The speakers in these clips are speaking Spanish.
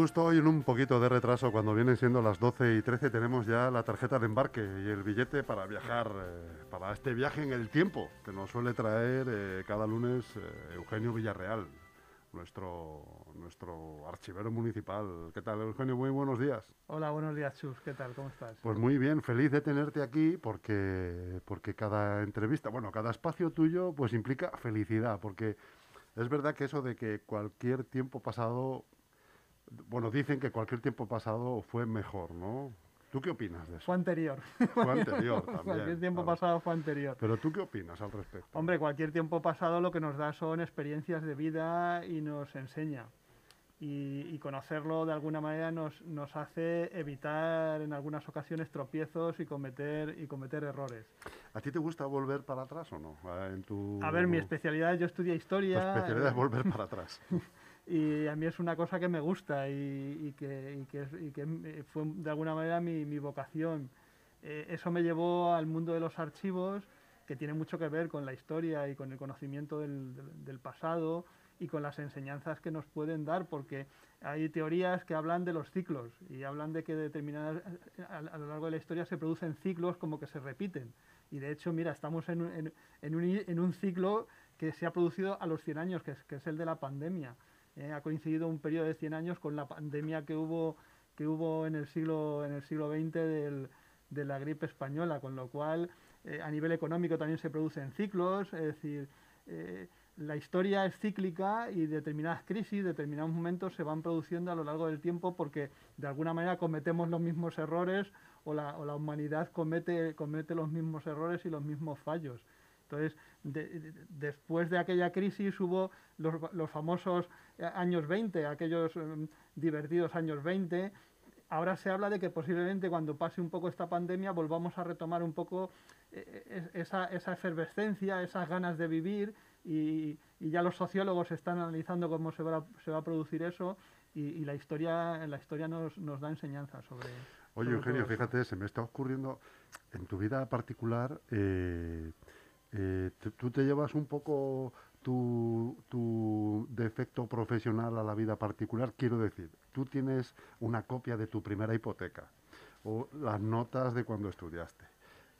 justo hoy en un poquito de retraso, cuando vienen siendo las 12 y 13, tenemos ya la tarjeta de embarque y el billete para viajar, eh, para este viaje en el tiempo que nos suele traer eh, cada lunes eh, Eugenio Villarreal, nuestro, nuestro archivero municipal. ¿Qué tal, Eugenio? Muy buenos días. Hola, buenos días, Chus. ¿Qué tal? ¿Cómo estás? Pues muy bien, feliz de tenerte aquí porque, porque cada entrevista, bueno, cada espacio tuyo pues implica felicidad, porque es verdad que eso de que cualquier tiempo pasado, bueno, dicen que cualquier tiempo pasado fue mejor, ¿no? ¿Tú qué opinas de eso? Fue anterior. Fue anterior también. cualquier tiempo claro. pasado fue anterior. Pero tú qué opinas al respecto? Hombre, cualquier tiempo pasado lo que nos da son experiencias de vida y nos enseña. Y, y conocerlo de alguna manera nos, nos hace evitar en algunas ocasiones tropiezos y cometer, y cometer errores. ¿A ti te gusta volver para atrás o no? Eh, En tu... A ver, mi especialidad, yo estudié Tu historia. especialidad es volver para atrás. y a mí es una cosa que me gusta y, y que, y que y que, eh, fue de alguna manera mi, mi vocación. Eh, eso me llevó al mundo de los archivos, que tiene mucho que ver con la historia y con el conocimiento del, del- pasado y con las enseñanzas que nos pueden dar, porque hay teorías que hablan de los ciclos y hablan de que determinadas, a, a lo largo de la historia se producen ciclos como que se repiten. Y de hecho, mira, estamos en, en- en un, en un ciclo que se ha producido a los 100 años, que es, que es el de la pandemia. Eh, ha coincidido un periodo de 100 años con la pandemia que hubo, que hubo en, el siglo, en el siglo XX de la gripe española, con lo cual eh, a nivel económico también se producen ciclos, es decir, eh, la historia es cíclica y determinadas crisis, determinados momentos se van produciendo a lo largo del tiempo porque de alguna manera cometemos los mismos errores o la, o la humanidad comete, comete los mismos errores y los mismos fallos. Entonces, de- de- después de aquella crisis hubo los, los famosos años 20, aquellos em, divertidos años 20. Ahora se habla de que posiblemente cuando pase un poco esta pandemia volvamos a retomar un poco eh, es- esa, esa efervescencia, esas ganas de vivir y, y ya los sociólogos están analizando cómo se va, a- se va a producir eso y, y la historia, la historia nos, nos da enseñanza sobre... Oye, sobre Eugenio, fíjate, se me está ocurriendo en tu vida particular, eh, eh, tú te llevas un poco tu, defecto profesional a la vida particular. Quiero decir, tú tienes una copia de tu primera hipoteca o las notas de cuando estudiaste.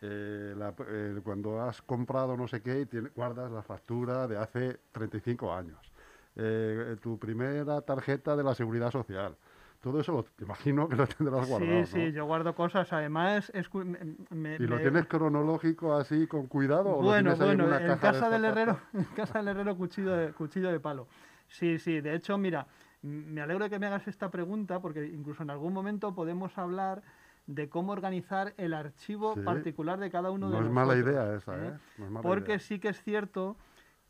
eh, eh, cuando has comprado no sé qué tiene- guardas la factura de hace 35 años. Eh, tu primera tarjeta de la seguridad social. Todo eso lo, imagino que lo tendrás guardado. Sí, sí, ¿no? yo guardo cosas. Además, es, me- ¿Y lo me- tienes cronológico así con cuidado? o lo Bueno, en bueno, en de casa del herrero, en casa del herrero cuchillo de, cuchillo de palo. Sí, sí, de hecho, mira, me alegro de que me hagas esta pregunta porque incluso en algún momento podemos hablar de cómo organizar el archivo Sí. particular de cada uno de No es mala idea esa, ¿eh? ¿eh? No es mala Porque idea. sí que es cierto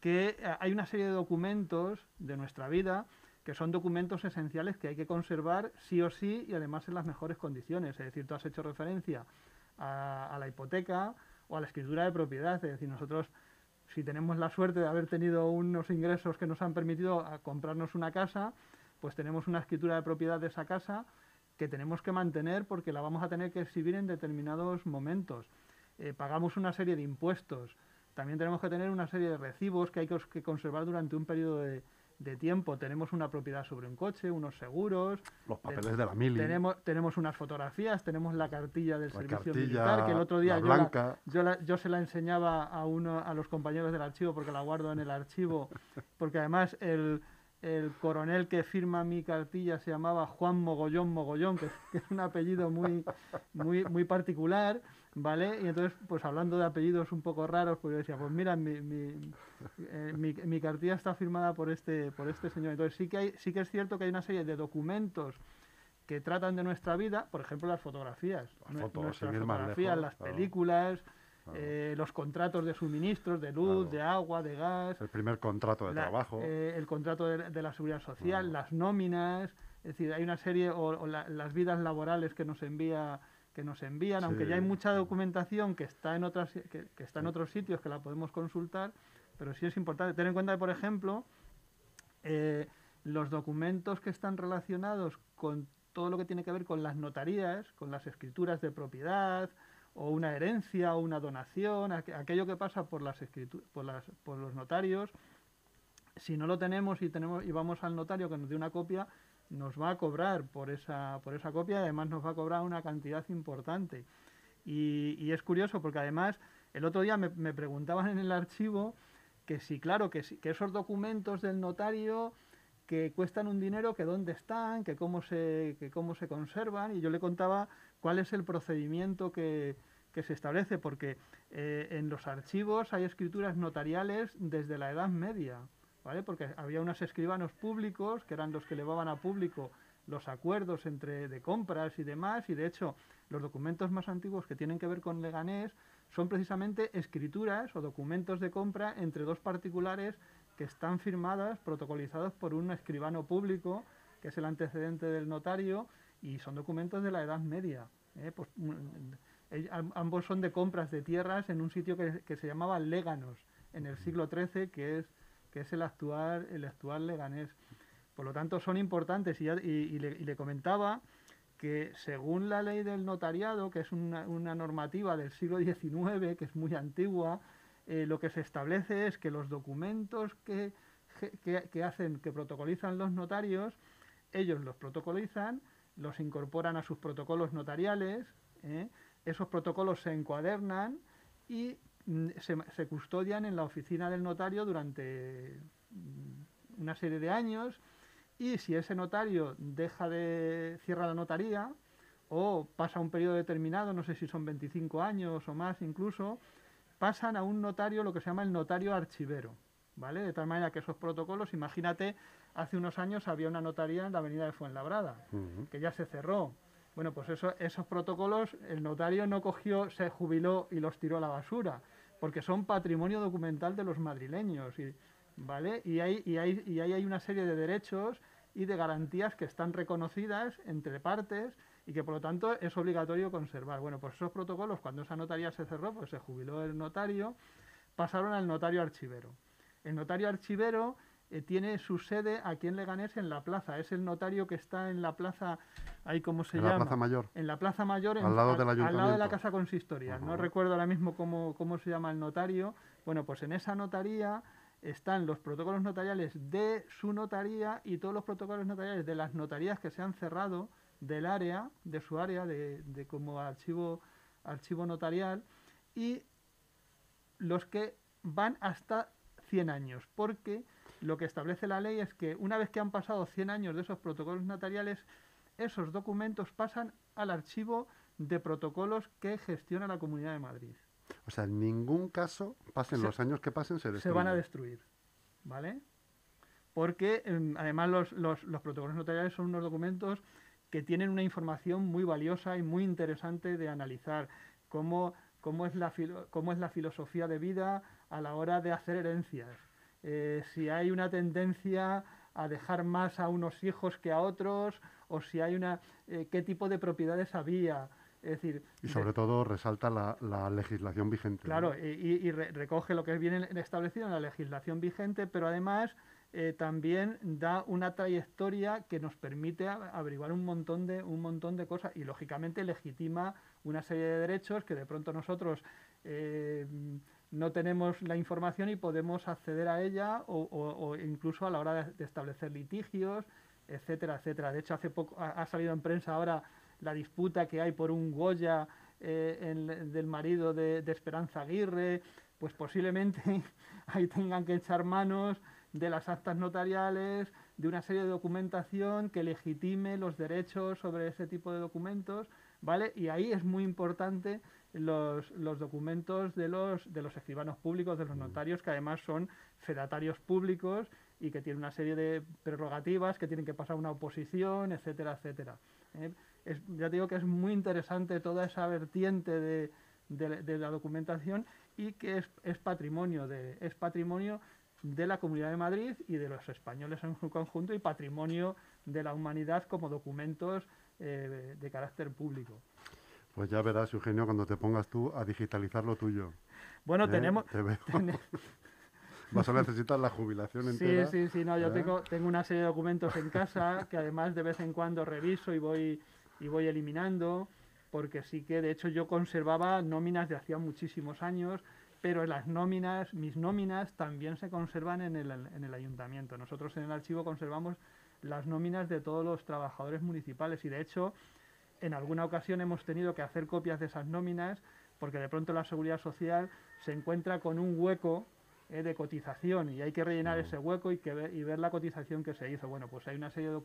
que eh, hay una serie de documentos de nuestra vida que son documentos esenciales que hay que conservar sí o sí y además en las mejores condiciones. Es decir, tú has hecho referencia a, la hipoteca o a la escritura de propiedad. Es decir, nosotros si tenemos la suerte de haber tenido unos ingresos que nos han permitido a comprarnos una casa, pues tenemos una escritura de propiedad de esa casa que tenemos que mantener porque la vamos a tener que exhibir en determinados momentos. Eh, pagamos una serie de impuestos. También tenemos que tener una serie de recibos que hay que, que conservar durante un periodo de, de tiempo. Tenemos una propiedad sobre un coche, unos seguros, Los papeles de la mili, tenemos, tenemos unas fotografías, tenemos la cartilla del la servicio cartilla militar, que el otro día la yo la- yo, la- yo se la enseñaba a uno a los compañeros del archivo porque la guardo en el archivo, porque además el, el coronel que firma mi cartilla se llamaba Juan Mogollón Mogollón, que, que es un apellido muy, muy, muy particular, ¿vale? Y entonces, pues hablando de apellidos un poco raros, pues yo decía, pues mira, mi, mi, eh, mi- mi cartilla está firmada por este, por este señor. Entonces sí que, hay, sí que es cierto que hay una serie de documentos que tratan de nuestra vida, por ejemplo las fotografías, Las fotos, nuestras fotografías, lejos, las claro. películas, Claro. eh, los contratos de suministros, de luz, Claro. de agua, de gas, El primer contrato de la- trabajo. eh, el contrato de, de la seguridad social, las nóminas, es decir, hay una serie, o, o la- las vidas laborales que nos envía que nos envían, aunque ya hay mucha documentación que está en otras que, que está en otros sitios que la podemos consultar, pero sí es importante tener en cuenta que, por ejemplo, eh, los documentos que están relacionados con todo lo que tiene que ver con las notarías, con las escrituras de propiedad, o una herencia, o una donación, aqu- aquello que pasa por las por, las, por los notarios, si no lo tenemos y tenemos y vamos al notario que nos dé una copia, nos va a cobrar por esa, por esa copia, además nos va a cobrar una cantidad importante. Y, es curioso porque además el otro día me, preguntaban en el archivo que si, claro, que, que esos documentos del notario que cuestan un dinero, que dónde están, que cómo se, que cómo se conservan, y yo le contaba cuál es el procedimiento que, que se establece, porque eh, en los archivos hay escrituras notariales desde la Edad Media, Porque había unos escribanos públicos que eran los que llevaban a público los acuerdos entre de compras y demás, y de hecho los documentos más antiguos que tienen que ver con Leganés son precisamente escrituras o documentos de compra entre dos particulares que están firmadas, protocolizados por un escribano público, que es el antecedente del notario, y son documentos de la Edad Media. ¿eh? Pues, mm, ambos son de compras de tierras en un sitio que, se llamaba Léganos, en el siglo XIII, que es, que es el, actual, el actual Leganés. Por lo tanto, son importantes y, le, comentaba que según la ley del notariado, que es una, normativa del siglo XIX, que es muy antigua, eh, lo que se establece es que los documentos que, que, hacen, que protocolizan los notarios, ellos los protocolizan, los incorporan a sus protocolos notariales, ¿eh? esos protocolos se encuadernan y mm, se, custodian en la oficina del notario durante mm, una serie de años y si ese notario deja de cierra la notaría o pasa un periodo determinado, no sé si son 25 años o más incluso, pasan a un notario lo que se llama el notario archivero, ¿vale? De tal manera que esos protocolos, imagínate, hace unos años había una notaría en la avenida de Fuenlabrada, que ya se cerró, bueno, pues eso, esos protocolos el notario no cogió, se jubiló y los tiró a la basura, porque son patrimonio documental de los madrileños, y, ¿vale? Y ahí, y, ahí, y hay una serie de derechos y de garantías que están reconocidas entre partes y que por lo tanto es obligatorio conservar. Bueno, pues esos protocolos, cuando esa notaría se cerró, pues se jubiló el notario, pasaron al notario archivero. El notario archivero eh, tiene su sede aquí en Leganés en la plaza. Es el notario que está en la plaza, ahí como se llama. En la plaza mayor. En la plaza mayor, al, lado, al lado de la casa consistoria. No recuerdo ahora mismo cómo, cómo se llama el notario. Bueno, pues en esa notaría están los protocolos notariales de su notaría y todos los protocolos notariales de las notarías que se han cerrado del área, de su área, de, de como archivo, archivo notarial, y los que van hasta 100 años, porque lo que establece la ley es que una vez que han pasado 100 años de esos protocolos notariales, esos documentos pasan al archivo de protocolos que gestiona la Comunidad de Madrid. O sea, en ningún caso, pasen los años que pasen, se Se van a destruir, ¿vale? Porque em, además los, protocolos notariales son unos documentos que tienen una información muy valiosa y muy interesante de analizar, cómo, cómo, es, la cómo es la filosofía de vida a la hora de hacer herencias, eh, si hay una tendencia a dejar más a unos hijos que a otros, o si hay una, eh, qué tipo de propiedades había. Es decir, y sobre todo resalta la, legislación vigente. Claro, y, recoge lo que viene establecido en la legislación vigente, pero además eh, también da una trayectoria que nos permite averiguar un montón, de, un montón de cosas y lógicamente legitima una serie de derechos que de pronto nosotros no tenemos la información y podemos acceder a ella o, incluso a la hora de, establecer litigios, etcétera, etcétera. De hecho, hace poco ha, salido en prensa ahora la disputa que hay por un Goya eh, del marido de, Esperanza Aguirre, pues posiblemente ahí tengan que echar manos de las actas notariales, de una serie de documentación que legitime los derechos sobre ese tipo de documentos, ¿vale? Y ahí es muy importante los, los documentos de los, de los escribanos públicos, de los mm. notarios, que además son fedatarios públicos y que tienen una serie de prerrogativas que tienen que pasar una oposición, etcétera, etcétera. ¿eh? ya digo que es muy interesante toda esa vertiente de, de, la documentación y que es, es, patrimonio de, es patrimonio de la Comunidad de Madrid y de los españoles en su conjunto y patrimonio de la humanidad como documentos eh, de carácter público. Pues ya verás, Eugenio, cuando te pongas tú a digitalizar lo tuyo. Bueno, ¿Eh? tenemos... Vas a necesitar la jubilación entera. Sí, sí, sí, no, yo ¿eh? tengo, tengo una serie de documentos en casa que además de vez en cuando reviso y voy, y voy eliminando, porque sí que de hecho yo conservaba nóminas de hacía muchísimos años, pero las nóminas, mis nóminas también se conservan en el, en el ayuntamiento. Nosotros en el archivo conservamos las nóminas de todos los trabajadores municipales y de hecho en alguna ocasión hemos tenido que hacer copias de esas nóminas porque de pronto la seguridad social se encuentra con un hueco eh, de cotización y hay que rellenar ese hueco y, que ver, y ver la cotización que se hizo. Bueno, pues hay una serie de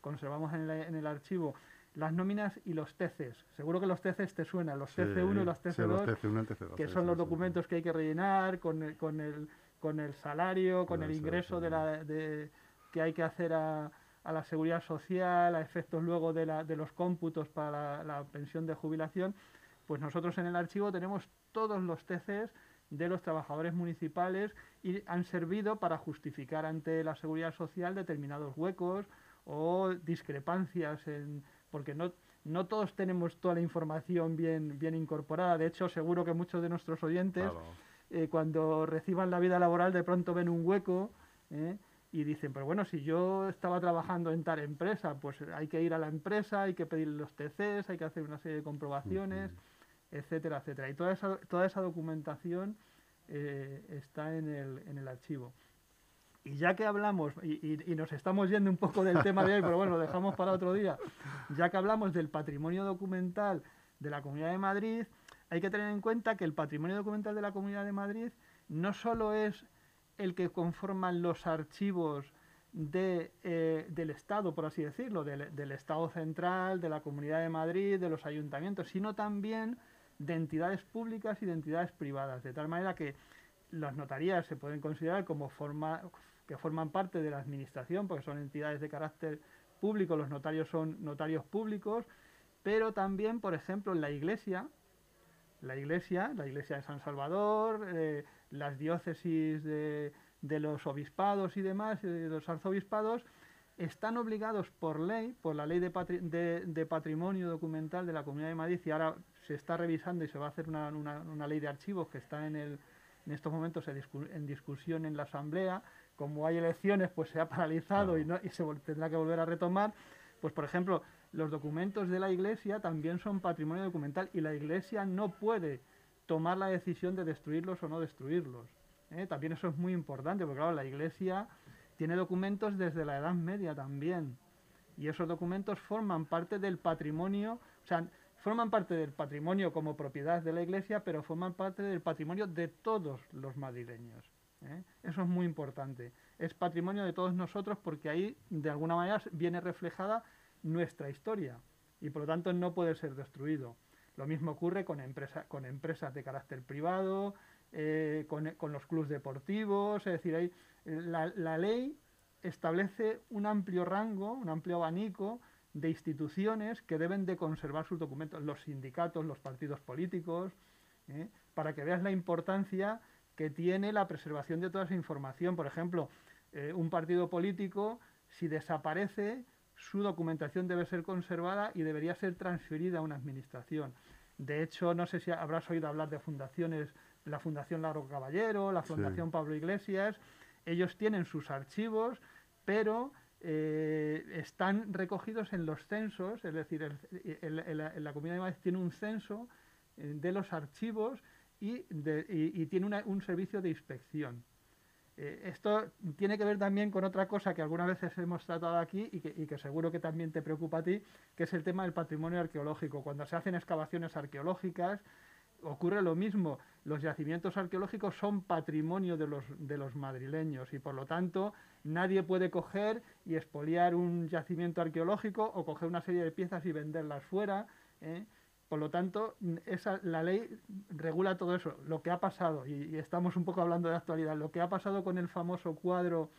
conservamos en el, en el archivo las nóminas y los TCs. Seguro que los TCs te suenan, los TC1 y los TC2, que son los documentos que hay que rellenar con el, con el, con el salario, con el ingreso de la, de, que hay que hacer a, a, la seguridad social, a efectos luego de, la, de los cómputos para la, la, pensión de jubilación. Pues nosotros en el archivo tenemos todos los TCs de los trabajadores municipales y han servido para justificar ante la seguridad social determinados huecos o discrepancias en, porque no, no todos tenemos toda la información bien, bien incorporada. De hecho, seguro que muchos de nuestros oyentes, eh, cuando reciban la vida laboral, de pronto ven un hueco ¿eh? Y dicen, pero bueno, si yo estaba trabajando en tal empresa, pues hay que ir a la empresa, hay que pedir los TCs, hay que hacer una serie de comprobaciones, etcétera, etcétera. Y toda esa, toda esa documentación eh, está en el, en el archivo. Y ya que hablamos, y, nos estamos yendo un poco del tema de hoy, pero bueno, lo dejamos para otro día, ya que hablamos del patrimonio documental de la Comunidad de Madrid, hay que tener en cuenta que el patrimonio documental de la Comunidad de Madrid no solo es el que conforman los archivos de, eh, del Estado, por así decirlo, del, Estado central, de la Comunidad de Madrid, de los ayuntamientos, sino también de entidades públicas y de entidades privadas, de tal manera que las notarías se pueden considerar como forma, que forman parte de la administración, porque son entidades de carácter público, los notarios son notarios públicos, pero también, por ejemplo, en la iglesia, la iglesia, la iglesia de San Salvador, eh, las diócesis de, de, los obispados y demás, de eh, los arzobispados, están obligados por ley, por la ley de, patri de, de, patrimonio documental de la Comunidad de Madrid, y ahora se está revisando y se va a hacer una, una, una ley de archivos que está en, el, en estos momentos en discusión en la Asamblea, como hay elecciones, pues se ha paralizado y, no, y se tendrá que volver a retomar. Pues, por ejemplo, los documentos de la Iglesia también son patrimonio documental y la Iglesia no puede tomar la decisión de destruirlos o no destruirlos. ¿eh? También eso es muy importante, porque claro, la Iglesia tiene documentos desde la Edad Media también. Y esos documentos forman parte del patrimonio, o sea, forman parte del patrimonio como propiedad de la Iglesia, pero forman parte del patrimonio de todos los madrileños. ¿eh? Eso es muy importante. Es patrimonio de todos nosotros porque ahí, de alguna manera, viene reflejada nuestra historia y por lo tanto no puede ser destruido. Lo mismo ocurre con, empresa, con empresas de carácter privado, eh, con, con, los clubes deportivos, es decir, ahí, la, la, ley establece un amplio rango, un amplio abanico de instituciones que deben de conservar sus documentos, los sindicatos, los partidos políticos, ¿eh? para que veas la importancia que tiene la preservación de toda esa información. Por ejemplo, eh, un partido político, si desaparece, su documentación debe ser conservada y debería ser transferida a una administración. De hecho, no sé si habrás oído hablar de fundaciones, la Fundación Largo Caballero, la Fundación sí. Pablo Iglesias. Ellos tienen sus archivos, pero eh, están recogidos en los censos, es decir, el, el, el, la Comunidad de Madrid tiene un censo eh, de los archivos y, de, y, y tiene una, un servicio de inspección. Eh, esto tiene que ver también con otra cosa que algunas veces hemos tratado aquí y que, y que, seguro que también te preocupa a ti, que es el tema del patrimonio arqueológico. Cuando se hacen excavaciones arqueológicas, ocurre lo mismo. Los yacimientos arqueológicos son patrimonio de los, de los madrileños y por lo tanto nadie puede coger y expoliar un yacimiento arqueológico o coger una serie de piezas y venderlas fuera. ¿eh? Por lo tanto, esa, la ley regula todo eso, lo que ha pasado, y, y, estamos un poco hablando de actualidad, lo que ha pasado con el famoso cuadro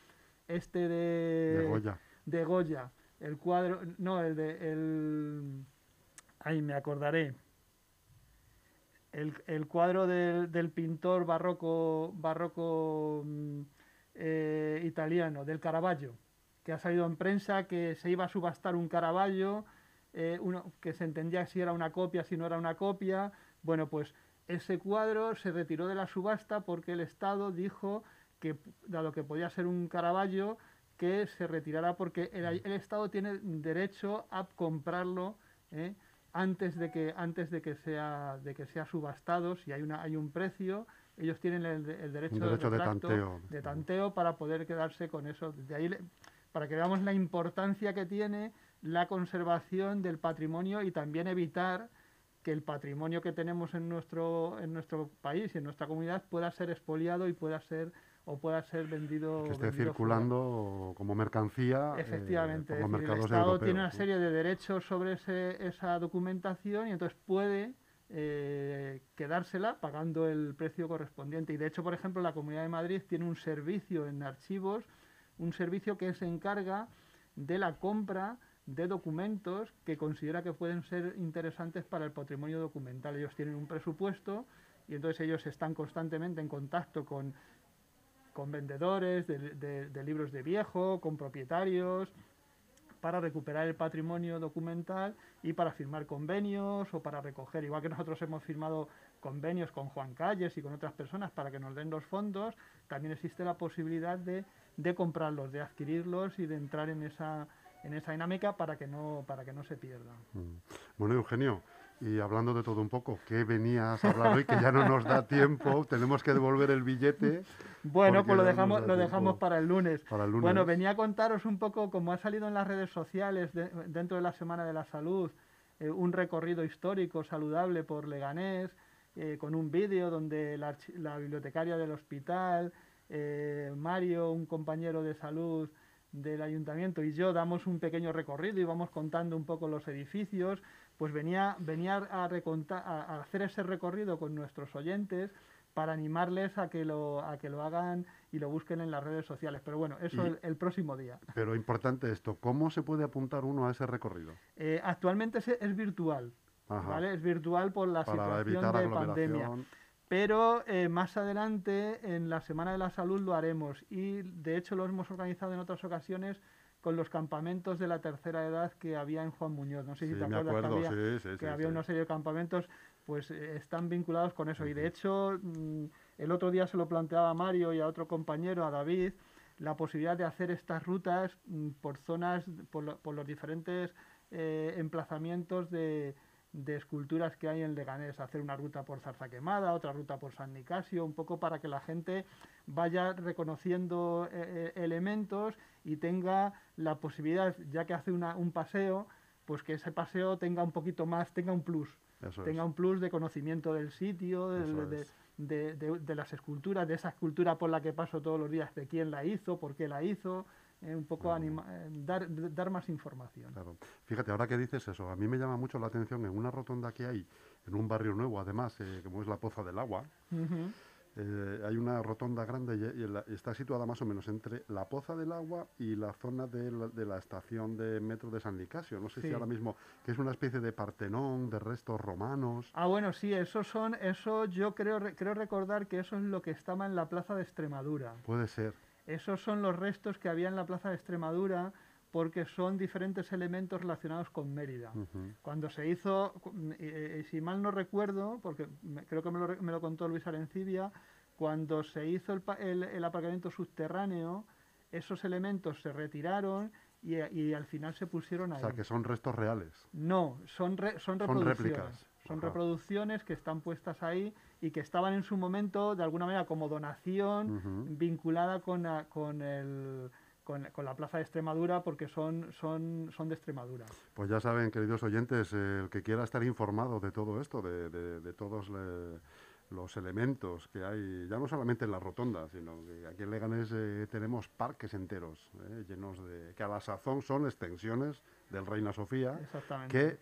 este de, de Goya. De Goya el cuadro, no, el de, el, ahí me acordaré, el, el cuadro de, del pintor barroco, barroco eh, italiano, del Caravaggio, que ha salido en prensa que se iba a subastar un Caravaggio, eh, uno, que se entendía si era una copia, si no era una copia. Bueno, pues ese cuadro se retiró de la subasta porque el Estado dijo que, dado que podía ser un Caravaggio, que se retirara porque el, el Estado tiene derecho a comprarlo ¿eh? antes de que antes de que sea de que sea subastado si hay una hay un precio ellos tienen el, el derecho, derecho de, retracto, de, tanteo. de, tanteo para poder quedarse con eso de ahí para que veamos la importancia que tiene la conservación del patrimonio y también evitar que el patrimonio que tenemos en nuestro, en nuestro país y en nuestra comunidad pueda ser expoliado y pueda ser o pueda ser vendido. Que esté circulando como mercancía. Eh, Efectivamente. el Estado tiene una serie de derechos sobre esa documentación y entonces puede eh, quedársela pagando el precio correspondiente. Y de hecho, por ejemplo, la Comunidad de Madrid tiene un servicio en archivos, un servicio que se encarga de la compra de documentos que considera que pueden ser interesantes para el patrimonio documental. Ellos tienen un presupuesto y entonces ellos están constantemente en contacto con, con vendedores de, libros de viejo, con propietarios, para recuperar el patrimonio documental y para firmar convenios o para recoger, igual que nosotros hemos firmado convenios con Juan Calles y con otras personas para que nos den los fondos, también existe la posibilidad de, de comprarlos, de adquirirlos y de entrar en esa en esa dinámica para que no, para que no se pierda. Mm. Bueno, Eugenio, y hablando de todo un poco, ¿qué venías a hablar hoy? Que ya no nos da tiempo, tenemos que devolver el billete. Bueno, pues lo dejamos, lo dejamos para el, lunes. Bueno, venía a contaros un poco, como ha salido en las redes sociales dentro de la Semana de la Salud, eh, un recorrido histórico saludable por Leganés, eh, con un vídeo donde la, la, bibliotecaria del hospital, eh, Mario, un compañero de salud, del ayuntamiento y yo damos un pequeño recorrido y vamos contando un poco los edificios, pues venía, venía a, a hacer ese recorrido con nuestros oyentes para animarles a que lo a que lo hagan y lo busquen en las redes sociales. Pero bueno, eso el, próximo día. Pero importante esto, ¿cómo se puede apuntar uno a ese recorrido? Eh, actualmente es, virtual, ¿vale? Es virtual por la situación de pandemia. Pero eh, más adelante, en la Semana de la Salud, lo haremos. Y de hecho lo hemos organizado en otras ocasiones con los campamentos de la tercera edad que había en Juan Muñoz. No sé si te acuerdas que había, una serie de campamentos, pues eh, están vinculados con eso. Y de hecho, mm, el otro día se lo planteaba a Mario y a otro compañero, a David, la posibilidad de hacer estas rutas mm, por zonas, por, los diferentes eh, emplazamientos de, de esculturas que hay en Leganés, hacer una ruta por Zarza Quemada, otra ruta por San Nicasio, un poco para que la gente vaya reconociendo eh, eh, elementos y tenga la posibilidad, ya que hace una, un paseo, pues que ese paseo tenga un poquito más, tenga un plus, tenga un plus de conocimiento del sitio, de, de, las esculturas, de esa escultura por la que paso todos los días, de quién la hizo, por qué la hizo, eh, un poco anima eh, dar, dar más información. Claro. Fíjate, ahora que dices eso, a mí me llama mucho la atención en una rotonda que hay, en un barrio nuevo, además, eh, como es la Poza del Agua, hay una rotonda grande y, está situada más o menos entre la Poza del Agua y la zona de la, estación de metro de San Nicasio. No sé si ahora mismo, que es una especie de partenón, de restos romanos. Ah, bueno, sí, eso son, eso yo creo, creo recordar que eso es lo que estaba en la Plaza de Extremadura. Puede ser. Esos son los restos que había en la Plaza de Extremadura porque son diferentes elementos relacionados con Mérida. Cuando se hizo, eh, si mal no recuerdo, porque creo que me lo, contó Luis Arencibia, cuando se hizo el, aparcamiento subterráneo, esos elementos se retiraron y, al final se pusieron ahí. O sea, que son restos reales. No, son, son reproducciones. Son reproducciones que están puestas ahí y que estaban en su momento, de alguna manera, como donación vinculada con, con, el, con, la Plaza de Extremadura, porque son, son, son de Extremadura. Pues ya saben, queridos oyentes, el que quiera estar informado de todo esto, de, de, todos los elementos que hay, ya no solamente en la rotonda, sino que aquí en Leganés eh, tenemos parques enteros, eh, llenos de... que a la sazón son extensiones del Reina Sofía, que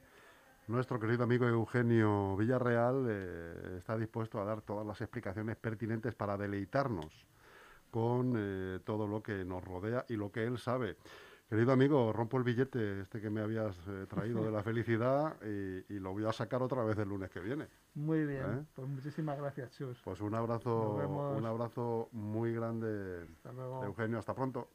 nuestro querido amigo Eugenio Villarreal eh, está dispuesto a dar todas las explicaciones pertinentes para deleitarnos con eh, todo lo que nos rodea y lo que él sabe. Querido amigo, rompo el billete este que me habías eh, traído de la felicidad y, lo voy a sacar otra vez el lunes que viene. Muy bien, pues muchísimas gracias, Chus. Pues un abrazo, un abrazo muy grande, Eugenio. Hasta pronto.